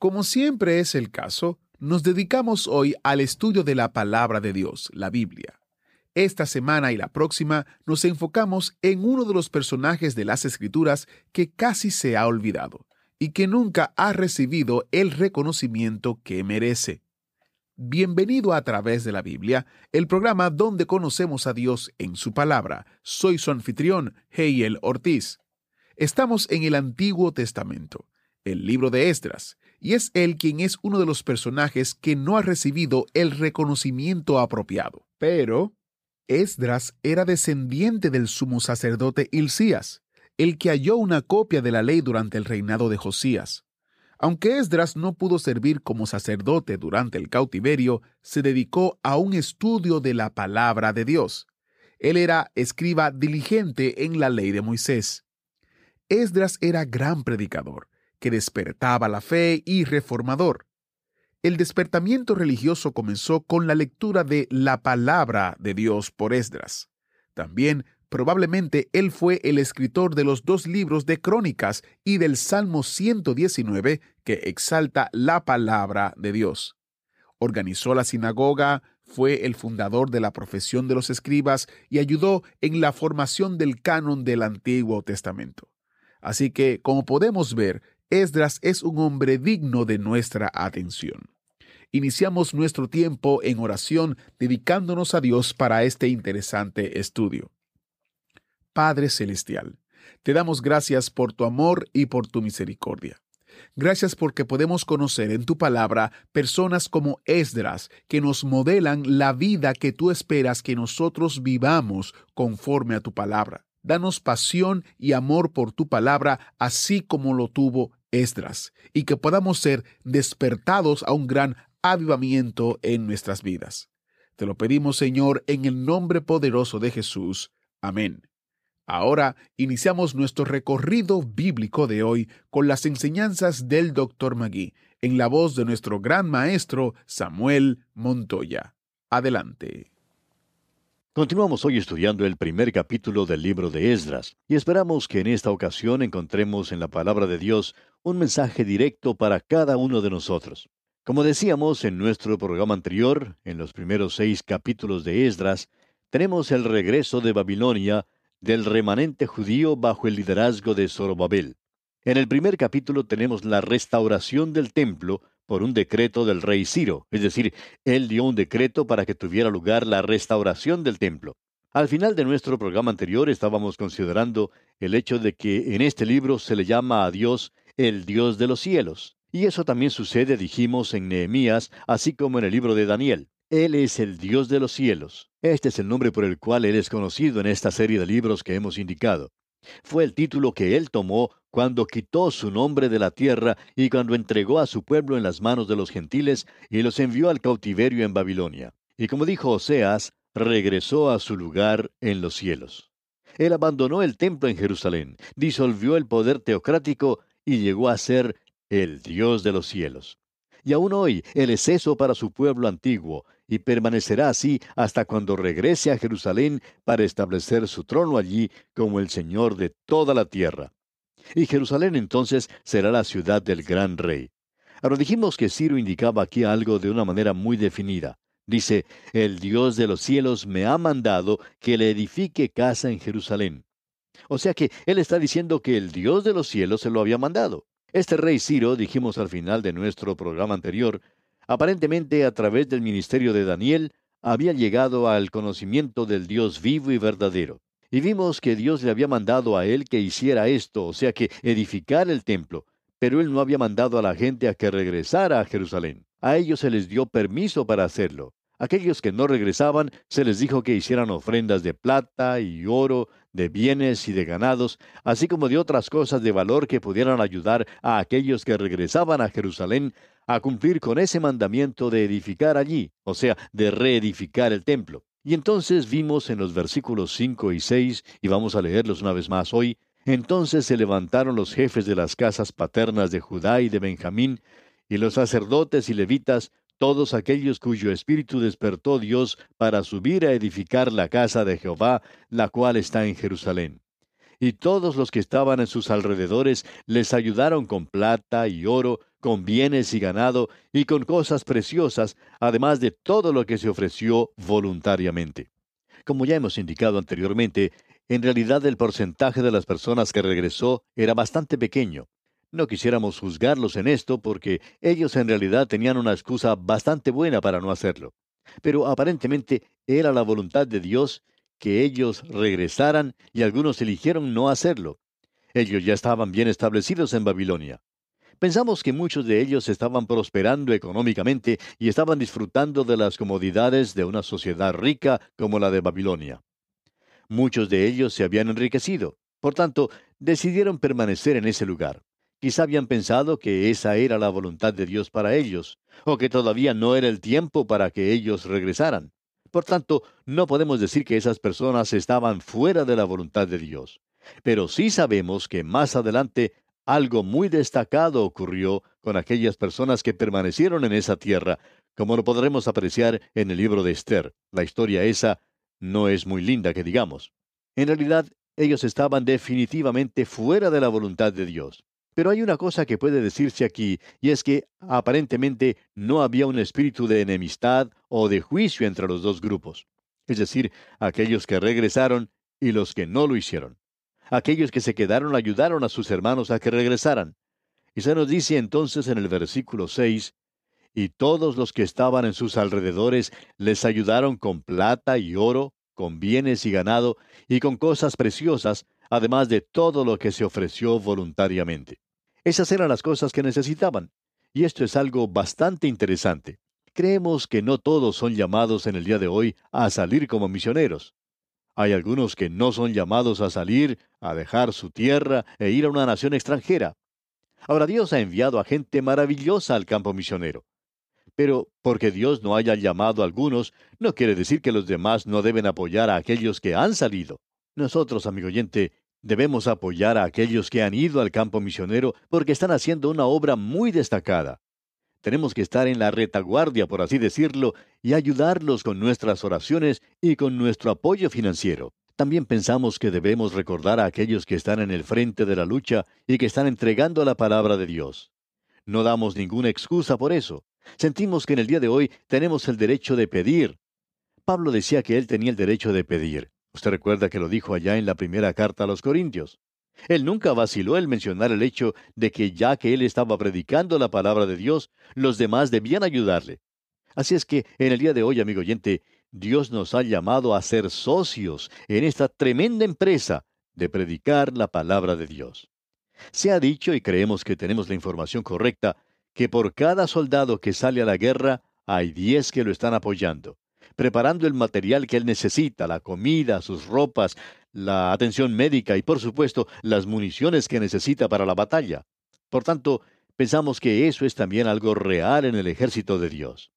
Como siempre es el caso, nos dedicamos hoy al estudio de la palabra de Dios, la Biblia. Esta semana y la próxima nos enfocamos en uno de los personajes de las Escrituras que casi se ha olvidado y que nunca ha recibido el reconocimiento que merece. Bienvenido a través de la Biblia, el programa donde conocemos a Dios en su palabra. Soy su anfitrión, Heiel Ortiz. Estamos en el Antiguo Testamento, el libro de Esdras, y es él quien es uno de los personajes que no ha recibido el reconocimiento apropiado. Pero Esdras era descendiente del sumo sacerdote Hilcías, el que halló una copia de la ley durante el reinado de Josías. Aunque Esdras no pudo servir como sacerdote durante el cautiverio, se dedicó a un estudio de la palabra de Dios. Él era escriba diligente en la ley de Moisés. Esdras era gran predicador, que despertaba la fe y reformador. El despertamiento religioso comenzó con la lectura de la palabra de Dios por Esdras. También probablemente él fue el escritor de los dos libros de Crónicas y del Salmo 119 que exalta la palabra de Dios. Organizó la sinagoga, fue el fundador de la profesión de los escribas y ayudó en la formación del canon del Antiguo Testamento. Así que, como podemos ver, Esdras es un hombre digno de nuestra atención. Iniciamos nuestro tiempo en oración dedicándonos a Dios para este interesante estudio. Padre Celestial, te damos gracias por tu amor y por tu misericordia. Gracias porque podemos conocer en tu palabra personas como Esdras que nos modelan la vida que tú esperas que nosotros vivamos conforme a tu palabra. Danos pasión y amor por tu palabra, así como lo tuvo Esdras, y que podamos ser despertados a un gran avivamiento en nuestras vidas. Te lo pedimos, Señor, en el nombre poderoso de Jesús. Amén. Ahora iniciamos nuestro recorrido bíblico de hoy con las enseñanzas del Dr. Magui, en la voz de nuestro gran maestro Samuel Montoya. Adelante. Continuamos hoy estudiando el primer capítulo del libro de Esdras y esperamos que en esta ocasión encontremos en la palabra de Dios un mensaje directo para cada uno de nosotros. Como decíamos en nuestro programa anterior, en los primeros seis capítulos de Esdras, tenemos el regreso de Babilonia del remanente judío bajo el liderazgo de Zorobabel. En el primer capítulo tenemos la restauración del templo por un decreto del rey Ciro, es decir, él dio un decreto para que tuviera lugar la restauración del templo. Al final de nuestro programa anterior estábamos considerando el hecho de que en este libro se le llama a Dios el Dios de los cielos. Y eso también sucede, dijimos, en Nehemías, así como en el libro de Daniel. Él es el Dios de los cielos. Este es el nombre por el cual Él es conocido en esta serie de libros que hemos indicado. Fue el título que Él tomó cuando quitó su nombre de la tierra y cuando entregó a su pueblo en las manos de los gentiles y los envió al cautiverio en Babilonia. Y como dijo Oseas, regresó a su lugar en los cielos. Él abandonó el templo en Jerusalén, disolvió el poder teocrático y llegó a ser el Dios de los cielos. Y aún hoy Él es eso para su pueblo antiguo, y permanecerá así hasta cuando regrese a Jerusalén para establecer su trono allí como el Señor de toda la tierra. Y Jerusalén entonces será la ciudad del gran rey. Ahora dijimos que Ciro indicaba aquí algo de una manera muy definida. Dice, el Dios de los cielos me ha mandado que le edifique casa en Jerusalén. O sea que él está diciendo que el Dios de los cielos se lo había mandado. Este rey Ciro, dijimos al final de nuestro programa anterior, aparentemente a través del ministerio de Daniel, había llegado al conocimiento del Dios vivo y verdadero. Y vimos que Dios le había mandado a él que hiciera esto, o sea que edificara el templo, pero él no había mandado a la gente a que regresara a Jerusalén. A ellos se les dio permiso para hacerlo. Aquellos que no regresaban se les dijo que hicieran ofrendas de plata y oro, de bienes y de ganados, así como de otras cosas de valor que pudieran ayudar a aquellos que regresaban a Jerusalén a cumplir con ese mandamiento de edificar allí, o sea, de reedificar el templo. Y entonces vimos en los versículos 5 y 6, y vamos a leerlos una vez más hoy, entonces se levantaron los jefes de las casas paternas de Judá y de Benjamín, y los sacerdotes y levitas, todos aquellos cuyo espíritu despertó Dios para subir a edificar la casa de Jehová, la cual está en Jerusalén. Y todos los que estaban en sus alrededores les ayudaron con plata y oro, con bienes y ganado, y con cosas preciosas, además de todo lo que se ofreció voluntariamente. Como ya hemos indicado anteriormente, en realidad el porcentaje de las personas que regresó era bastante pequeño. No quisiéramos juzgarlos en esto porque ellos en realidad tenían una excusa bastante buena para no hacerlo. Pero aparentemente era la voluntad de Dios que ellos regresaran y algunos eligieron no hacerlo. Ellos ya estaban bien establecidos en Babilonia. Pensamos que muchos de ellos estaban prosperando económicamente y estaban disfrutando de las comodidades de una sociedad rica como la de Babilonia. Muchos de ellos se habían enriquecido, por tanto, decidieron permanecer en ese lugar. Quizá habían pensado que esa era la voluntad de Dios para ellos, o que todavía no era el tiempo para que ellos regresaran. Por tanto, no podemos decir que esas personas estaban fuera de la voluntad de Dios. Pero sí sabemos que más adelante algo muy destacado ocurrió con aquellas personas que permanecieron en esa tierra, como lo podremos apreciar en el libro de Esther. La historia esa no es muy linda que digamos. En realidad, ellos estaban definitivamente fuera de la voluntad de Dios. Pero hay una cosa que puede decirse aquí, y es que aparentemente no había un espíritu de enemistad o de juicio entre los dos grupos, es decir, aquellos que regresaron y los que no lo hicieron. Aquellos que se quedaron ayudaron a sus hermanos a que regresaran. Y se nos dice entonces en el versículo 6, y todos los que estaban en sus alrededores les ayudaron con plata y oro, con bienes y ganado, y con cosas preciosas, además de todo lo que se ofreció voluntariamente. Esas eran las cosas que necesitaban. Y esto es algo bastante interesante. Creemos que no todos son llamados en el día de hoy a salir como misioneros. Hay algunos que no son llamados a salir, a dejar su tierra e ir a una nación extranjera. Ahora Dios ha enviado a gente maravillosa al campo misionero. Pero porque Dios no haya llamado a algunos, no quiere decir que los demás no deben apoyar a aquellos que han salido. Nosotros, amigo oyente, debemos apoyar a aquellos que han ido al campo misionero porque están haciendo una obra muy destacada. Tenemos que estar en la retaguardia, por así decirlo, y ayudarlos con nuestras oraciones y con nuestro apoyo financiero. También pensamos que debemos recordar a aquellos que están en el frente de la lucha y que están entregando la palabra de Dios. No damos ninguna excusa por eso. Sentimos que en el día de hoy tenemos el derecho de pedir. Pablo decía que él tenía el derecho de pedir. Usted recuerda que lo dijo allá en la primera carta a los Corintios. Él nunca vaciló en mencionar el hecho de que ya que él estaba predicando la palabra de Dios, los demás debían ayudarle. Así es que en el día de hoy, amigo oyente, Dios nos ha llamado a ser socios en esta tremenda empresa de predicar la palabra de Dios. Se ha dicho, y creemos que tenemos la información correcta, que por cada soldado que sale a la guerra hay diez que lo están apoyando preparando el material que él necesita, la comida, sus ropas, la atención médica y, por supuesto, las municiones que necesita para la batalla. Por tanto, pensamos que eso es también algo real en el ejército de Dios.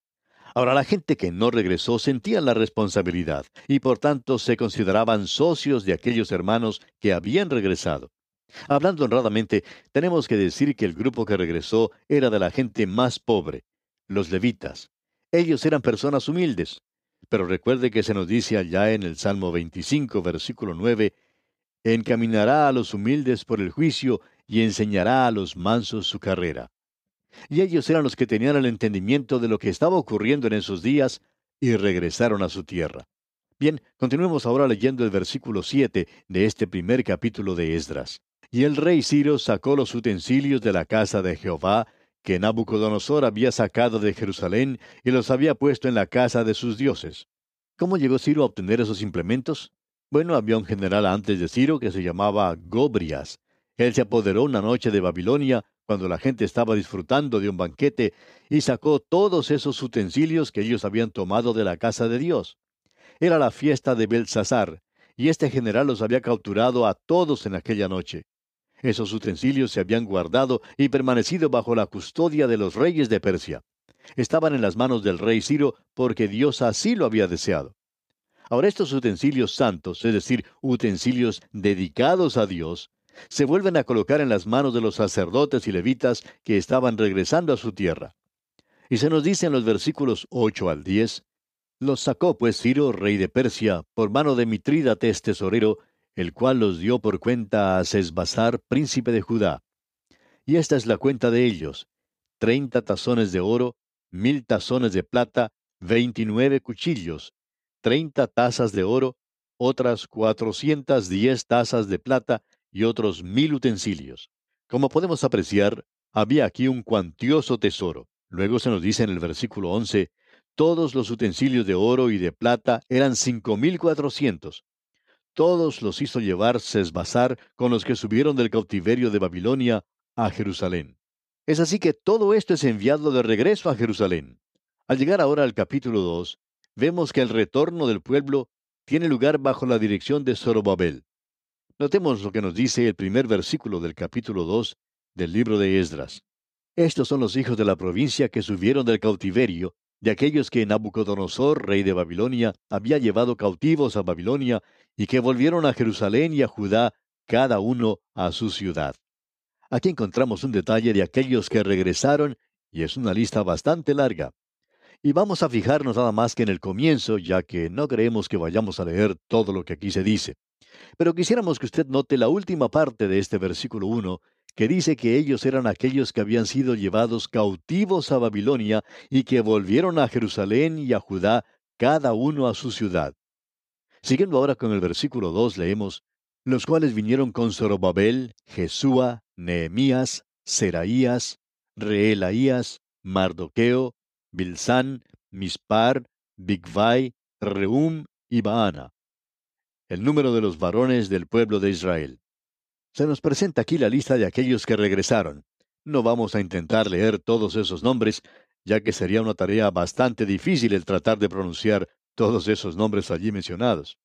Ahora, la gente que no regresó sentía la responsabilidad y por tanto se consideraban socios de aquellos hermanos que habían regresado. Hablando honradamente, tenemos que decir que el grupo que regresó era de la gente más pobre, los levitas. Ellos eran personas humildes. Pero recuerde que se nos dice allá en el Salmo 25, versículo 9, encaminará a los humildes por el juicio y enseñará a los mansos su carrera. Y ellos eran los que tenían el entendimiento de lo que estaba ocurriendo en esos días y regresaron a su tierra. Bien, continuemos ahora leyendo el versículo 7 de este primer capítulo de Esdras. Y el rey Ciro sacó los utensilios de la casa de Jehová que Nabucodonosor había sacado de Jerusalén y los había puesto en la casa de sus dioses. ¿Cómo llegó Ciro a obtener esos implementos? Bueno, había un general antes de Ciro que se llamaba Gobrias. Él se apoderó una noche de Babilonia cuando la gente estaba disfrutando de un banquete, y sacó todos esos utensilios que ellos habían tomado de la casa de Dios. Era la fiesta de Belsasar, y este general los había capturado a todos en aquella noche. Esos utensilios se habían guardado y permanecido bajo la custodia de los reyes de Persia. Estaban en las manos del rey Ciro porque Dios así lo había deseado. Ahora estos utensilios santos, es decir, utensilios dedicados a Dios, se vuelven a colocar en las manos de los sacerdotes y levitas que estaban regresando a su tierra. Y se nos dice en los versículos 8 al 10, los sacó pues Ciro, rey de Persia, por mano de Mitrídates tesorero, el cual los dio por cuenta a Sesbazar, príncipe de Judá. Y esta es la cuenta de ellos, treinta tazones de oro, mil tazones de plata, veintinueve cuchillos, treinta tazas de oro, otras cuatrocientas diez tazas de plata y otros mil utensilios. Como podemos apreciar, había aquí un cuantioso tesoro. Luego se nos dice en el versículo once, todos los utensilios de oro y de plata eran cinco mil cuatrocientos. Todos los hizo llevar Sesbazar con los que subieron del cautiverio de Babilonia a Jerusalén. Es así que todo esto es enviado de regreso a Jerusalén. Al llegar ahora al capítulo 2, vemos que el retorno del pueblo tiene lugar bajo la dirección de Zorobabel. Notemos lo que nos dice el primer versículo del capítulo 2 del libro de Esdras. Estos son los hijos de la provincia que subieron del cautiverio, de aquellos que Nabucodonosor, rey de Babilonia, había llevado cautivos a Babilonia, y que volvieron a Jerusalén y a Judá, cada uno a su ciudad. Aquí encontramos un detalle de aquellos que regresaron y es una lista bastante larga. Y vamos a fijarnos nada más que en el comienzo, ya que no creemos que vayamos a leer todo lo que aquí se dice. Pero quisiéramos que usted note la última parte de este versículo 1, que dice que ellos eran aquellos que habían sido llevados cautivos a Babilonia y que volvieron a Jerusalén y a Judá, cada uno a su ciudad. Siguiendo ahora con el versículo 2, leemos, los cuales vinieron con Zorobabel, Jesúa, Nehemías, Seraías, Reelaías, Mardoqueo, Bilsán, Mispar, Bigvai, Reum y Baana. El número de los varones del pueblo de Israel. Se nos presenta aquí la lista de aquellos que regresaron. No vamos a intentar leer todos esos nombres, ya que sería una tarea bastante difícil el tratar de pronunciar todos esos nombres allí mencionados.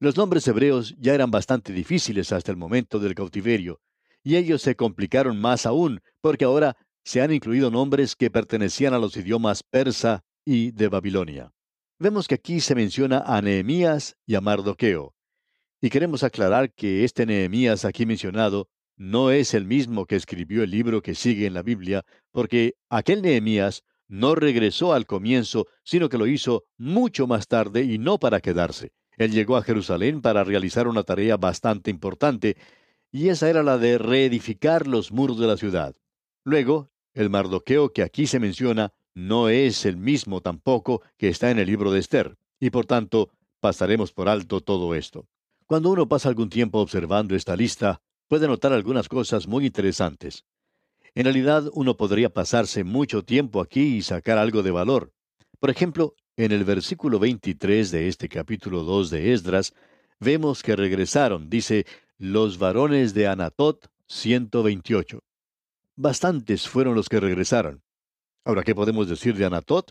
Los nombres hebreos ya eran bastante difíciles hasta el momento del cautiverio, y ellos se complicaron más aún, porque ahora se han incluido nombres que pertenecían a los idiomas persa y de Babilonia. Vemos que aquí se menciona a Nehemías y a Mardoqueo. Y queremos aclarar que este Nehemías aquí mencionado no es el mismo que escribió el libro que sigue en la Biblia, porque aquel Nehemías no regresó al comienzo, sino que lo hizo mucho más tarde y no para quedarse. Él llegó a Jerusalén para realizar una tarea bastante importante, y esa era la de reedificar los muros de la ciudad. Luego, el Mardoqueo que aquí se menciona no es el mismo tampoco que está en el libro de Esther, y por tanto pasaremos por alto todo esto. Cuando uno pasa algún tiempo observando esta lista, puede notar algunas cosas muy interesantes. En realidad, uno podría pasarse mucho tiempo aquí y sacar algo de valor. Por ejemplo, en el versículo 23 de este capítulo 2 de Esdras, vemos que regresaron, dice, los varones de Anatot, 128. Bastantes fueron los que regresaron. Ahora, ¿qué podemos decir de Anatot?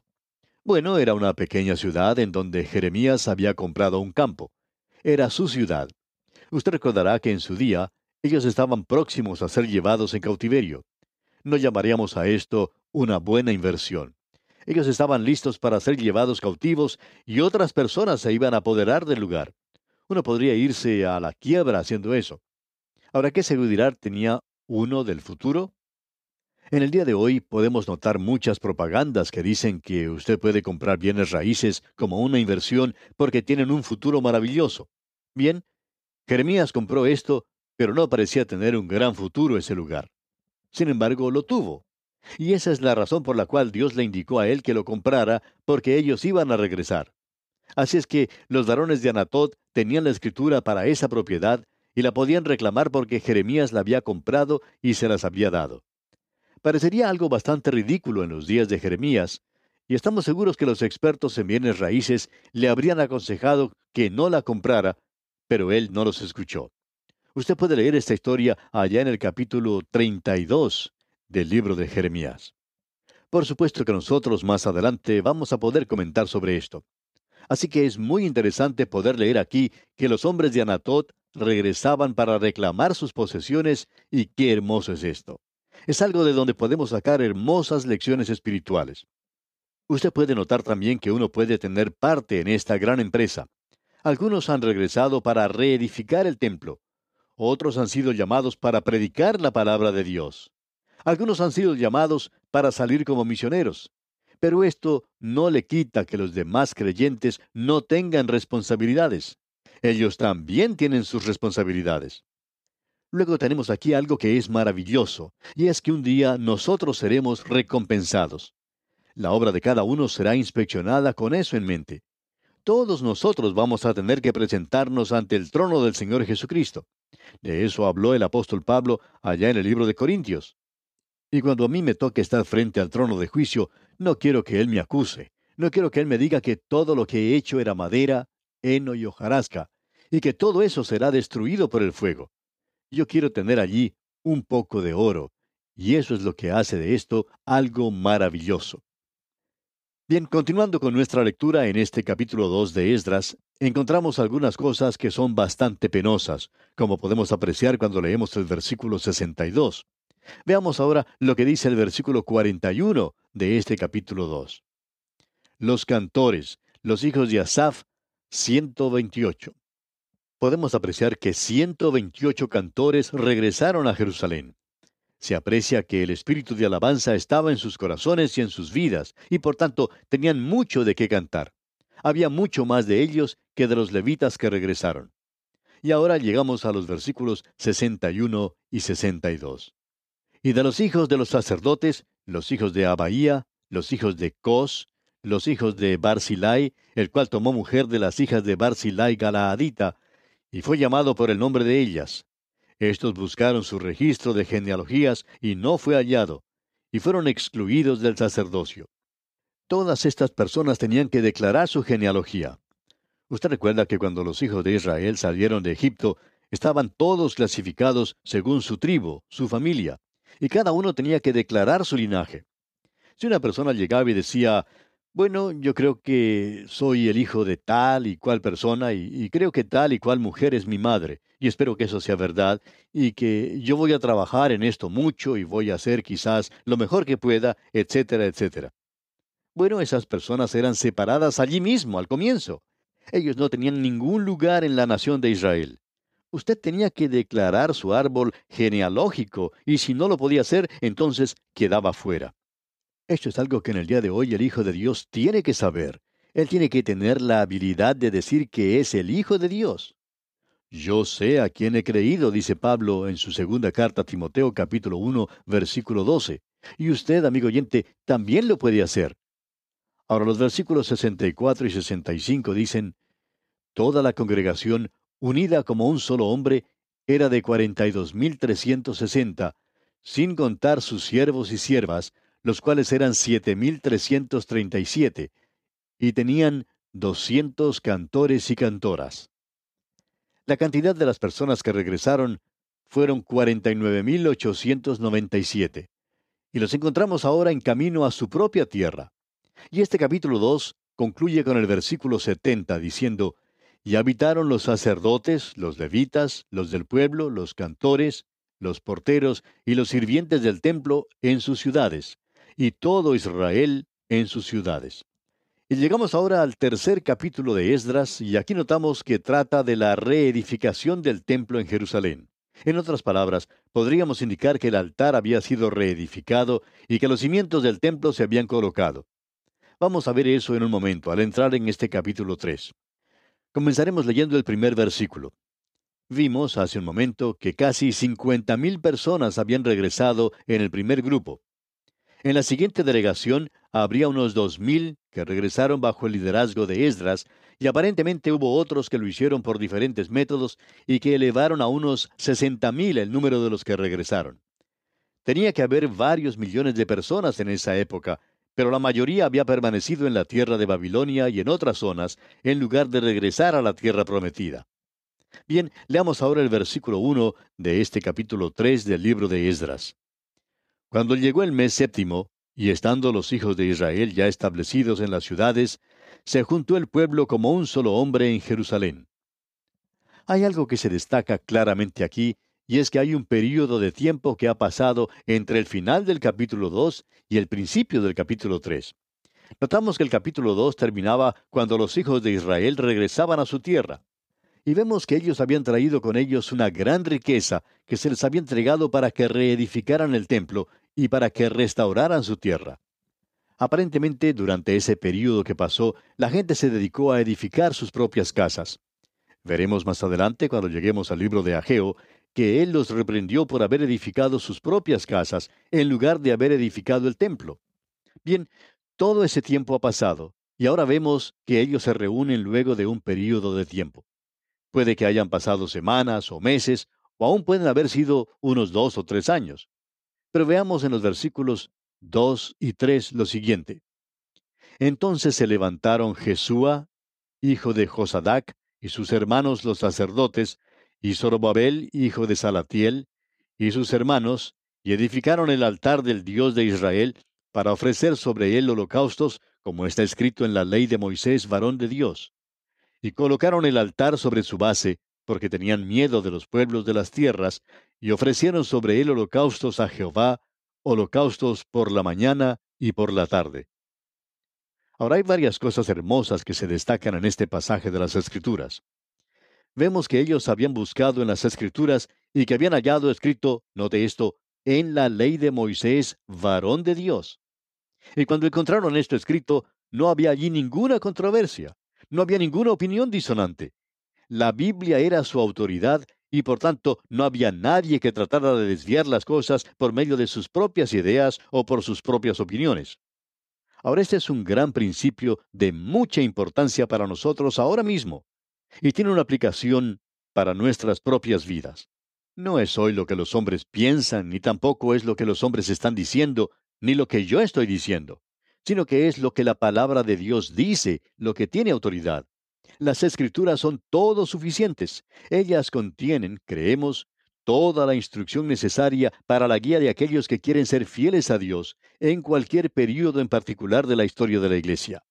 Bueno, era una pequeña ciudad en donde Jeremías había comprado un campo. Era su ciudad. Usted recordará que en su día ellos estaban próximos a ser llevados en cautiverio. No llamaríamos a esto una buena inversión. Ellos estaban listos para ser llevados cautivos y otras personas se iban a apoderar del lugar. Uno podría irse a la quiebra haciendo eso. Ahora, ¿qué seguridad tenía uno del futuro? En el día de hoy podemos notar muchas propagandas que dicen que usted puede comprar bienes raíces como una inversión porque tienen un futuro maravilloso. Bien, Jeremías compró esto, pero no parecía tener un gran futuro ese lugar. Sin embargo, lo tuvo. Y esa es la razón por la cual Dios le indicó a él que lo comprara, porque ellos iban a regresar. Así es que los varones de Anatot tenían la escritura para esa propiedad y la podían reclamar porque Jeremías la había comprado y se las había dado. Parecería algo bastante ridículo en los días de Jeremías, y estamos seguros que los expertos en bienes raíces le habrían aconsejado que no la comprara, pero él no los escuchó. Usted puede leer esta historia allá en el capítulo 32 del libro de Jeremías. Por supuesto que nosotros más adelante vamos a poder comentar sobre esto. Así que es muy interesante poder leer aquí que los hombres de Anatot regresaban para reclamar sus posesiones y qué hermoso es esto. Es algo de donde podemos sacar hermosas lecciones espirituales. Usted puede notar también que uno puede tener parte en esta gran empresa. Algunos han regresado para reedificar el templo. Otros han sido llamados para predicar la palabra de Dios. Algunos han sido llamados para salir como misioneros. Pero esto no le quita que los demás creyentes no tengan responsabilidades. Ellos también tienen sus responsabilidades. Luego tenemos aquí algo que es maravilloso, y es que un día nosotros seremos recompensados. La obra de cada uno será inspeccionada con eso en mente. Todos nosotros vamos a tener que presentarnos ante el trono del Señor Jesucristo. De eso habló el apóstol Pablo allá en el libro de Corintios. Y cuando a mí me toque estar frente al trono de juicio, no quiero que Él me acuse. No quiero que Él me diga que todo lo que he hecho era madera, heno y hojarasca, y que todo eso será destruido por el fuego. Yo quiero tener allí un poco de oro, y eso es lo que hace de esto algo maravilloso. Bien, continuando con nuestra lectura en este capítulo 2 de Esdras, encontramos algunas cosas que son bastante penosas, como podemos apreciar cuando leemos el versículo 62. Veamos ahora lo que dice el versículo 41 de este capítulo 2. Los cantores, los hijos de Asaf, 128. Podemos apreciar que 128 cantores regresaron a Jerusalén. Se aprecia que el espíritu de alabanza estaba en sus corazones y en sus vidas, y por tanto tenían mucho de qué cantar. Había mucho más de ellos que de los levitas que regresaron. Y ahora llegamos a los versículos 61 y 62. Y de los hijos de los sacerdotes, los hijos de Abaía, los hijos de Cos, los hijos de Barzilai, el cual tomó mujer de las hijas de Barzilai Galaadita, y fue llamado por el nombre de ellas, estos buscaron su registro de genealogías y no fue hallado, y fueron excluidos del sacerdocio. Todas estas personas tenían que declarar su genealogía. Usted recuerda que cuando los hijos de Israel salieron de Egipto, estaban todos clasificados según su tribu, su familia, y cada uno tenía que declarar su linaje. Si una persona llegaba y decía, bueno, yo creo que soy el hijo de tal y cual persona y, creo que tal y cual mujer es mi madre y espero que eso sea verdad y que yo voy a trabajar en esto mucho y voy a hacer quizás lo mejor que pueda, etcétera, etcétera. Bueno, esas personas eran separadas allí mismo, al comienzo. Ellos no tenían ningún lugar en la nación de Israel. Usted tenía que declarar su árbol genealógico y si no lo podía hacer, entonces quedaba fuera. Esto es algo que en el día de hoy el Hijo de Dios tiene que saber. Él tiene que tener la habilidad de decir que es el Hijo de Dios. Yo sé a quién he creído, dice Pablo en su segunda carta a Timoteo capítulo 1 versículo 12. Y usted, amigo oyente, también lo puede hacer. Ahora los versículos 64 y 65 dicen, Toda la congregación, unida como un solo hombre, era de cuarenta y dos mil trescientos sesenta, sin contar sus siervos y siervas, los cuales eran siete mil trescientos treinta y siete, y tenían doscientos cantores y cantoras. La cantidad de las personas que regresaron fueron cuarenta y nueve mil ochocientos noventa y siete, y los encontramos ahora en camino a su propia tierra. Y este capítulo 2 concluye con el versículo 70 diciendo, Y habitaron los sacerdotes, los levitas, los del pueblo, los cantores, los porteros y los sirvientes del templo en sus ciudades, y todo Israel en sus ciudades. Y llegamos ahora al tercer capítulo de Esdras, y aquí notamos que trata de la reedificación del templo en Jerusalén. En otras palabras, podríamos indicar que el altar había sido reedificado y que los cimientos del templo se habían colocado. Vamos a ver eso en un momento, al entrar en este capítulo 3. Comenzaremos leyendo el primer versículo. Vimos hace un momento que casi 50.000 personas habían regresado en el primer grupo. En la siguiente delegación habría unos dos mil que regresaron bajo el liderazgo de Esdras, y aparentemente hubo otros que lo hicieron por diferentes métodos y que elevaron a unos sesenta mil el número de los que regresaron. Tenía que haber varios millones de personas en esa época, pero la mayoría había permanecido en la tierra de Babilonia y en otras zonas, en lugar de regresar a la tierra prometida. Bien, leamos ahora el versículo 1 de este capítulo 3 del libro de Esdras. Cuando llegó el mes séptimo, y estando los hijos de Israel ya establecidos en las ciudades, se juntó el pueblo como un solo hombre en Jerusalén. Hay algo que se destaca claramente aquí, y es que hay un período de tiempo que ha pasado entre el final del capítulo 2 y el principio del capítulo 3. Notamos que el capítulo 2 terminaba cuando los hijos de Israel regresaban a su tierra. Y vemos que ellos habían traído con ellos una gran riqueza que se les había entregado para que reedificaran el templo y para que restauraran su tierra. Aparentemente, durante ese período que pasó, la gente se dedicó a edificar sus propias casas. Veremos más adelante, cuando lleguemos al libro de Ageo, que él los reprendió por haber edificado sus propias casas en lugar de haber edificado el templo. Bien, todo ese tiempo ha pasado, y ahora vemos que ellos se reúnen luego de un período de tiempo. Puede que hayan pasado semanas o meses, o aún pueden haber sido unos dos o tres años. Pero veamos en los versículos 2 y 3 lo siguiente. Entonces se levantaron Jesúa, hijo de Josadac, y sus hermanos los sacerdotes, y Zorobabel, hijo de Salatiel, y sus hermanos, y edificaron el altar del Dios de Israel, para ofrecer sobre él holocaustos, como está escrito en la ley de Moisés, varón de Dios. Y colocaron el altar sobre su base, porque tenían miedo de los pueblos de las tierras, y ofrecieron sobre él holocaustos a Jehová, holocaustos por la mañana y por la tarde. Ahora hay varias cosas hermosas que se destacan en este pasaje de las Escrituras. Vemos que ellos habían buscado en las Escrituras y que habían hallado escrito, note esto, en la ley de Moisés, varón de Dios. Y cuando encontraron esto escrito, no había allí ninguna controversia, no había ninguna opinión disonante. La Biblia era su autoridad y por tanto no había nadie que tratara de desviar las cosas por medio de sus propias ideas o por sus propias opiniones. Ahora este es un gran principio de mucha importancia para nosotros ahora mismo y tiene una aplicación para nuestras propias vidas. No es hoy lo que los hombres piensan, ni tampoco es lo que los hombres están diciendo, ni lo que yo estoy diciendo, sino que es lo que la palabra de Dios dice, lo que tiene autoridad. Las escrituras son todo suficientes. Ellas contienen, creemos, toda la instrucción necesaria para la guía de aquellos que quieren ser fieles a Dios en cualquier período en particular de la historia de la Iglesia.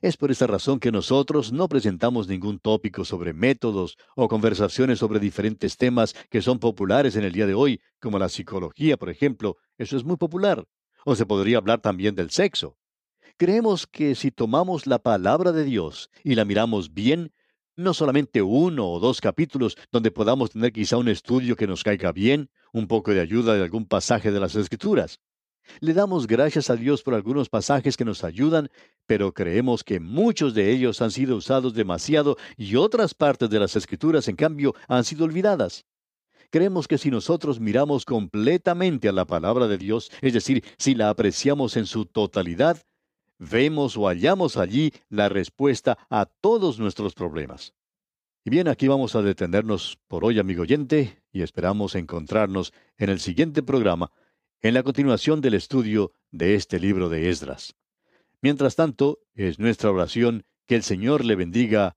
Es por esa razón que nosotros no presentamos ningún tópico sobre métodos o conversaciones sobre diferentes temas que son populares en el día de hoy, como la psicología, por ejemplo. Eso es muy popular. O se podría hablar también del sexo. Creemos que si tomamos la palabra de Dios y la miramos bien, no solamente uno o dos capítulos donde podamos tener quizá un estudio que nos caiga bien, un poco de ayuda de algún pasaje de las Escrituras. Le damos gracias a Dios por algunos pasajes que nos ayudan, pero creemos que muchos de ellos han sido usados demasiado y otras partes de las Escrituras, en cambio, han sido olvidadas. Creemos que si nosotros miramos completamente a la palabra de Dios, es decir, si la apreciamos en su totalidad, vemos o hallamos allí la respuesta a todos nuestros problemas. Y bien, aquí vamos a detenernos por hoy, amigo oyente, y esperamos encontrarnos en el siguiente programa, en la continuación del estudio de este libro de Esdras. Mientras tanto, es nuestra oración que el Señor le bendiga